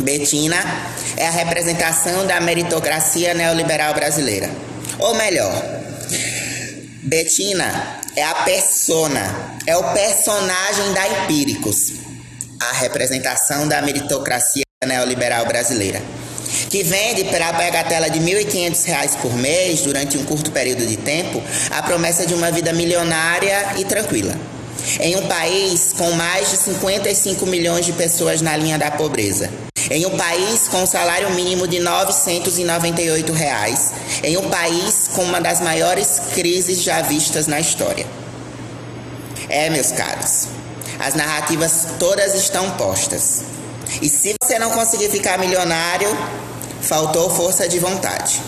Betina é a representação da meritocracia neoliberal brasileira. Ou melhor, Betina é a persona, é o personagem da Empíricos, a representação da meritocracia neoliberal brasileira, que vende pela bagatela de R$ 1.500 por mês, durante um curto período de tempo, a promessa de uma vida milionária e tranquila. Em um país com mais de 55 milhões de pessoas na linha da pobreza. Em um país com um salário mínimo de 998 reais, em um país com uma das maiores crises já vistas na história. É, meus caros, as narrativas todas estão postas. E se você não conseguir ficar milionário, faltou força de vontade.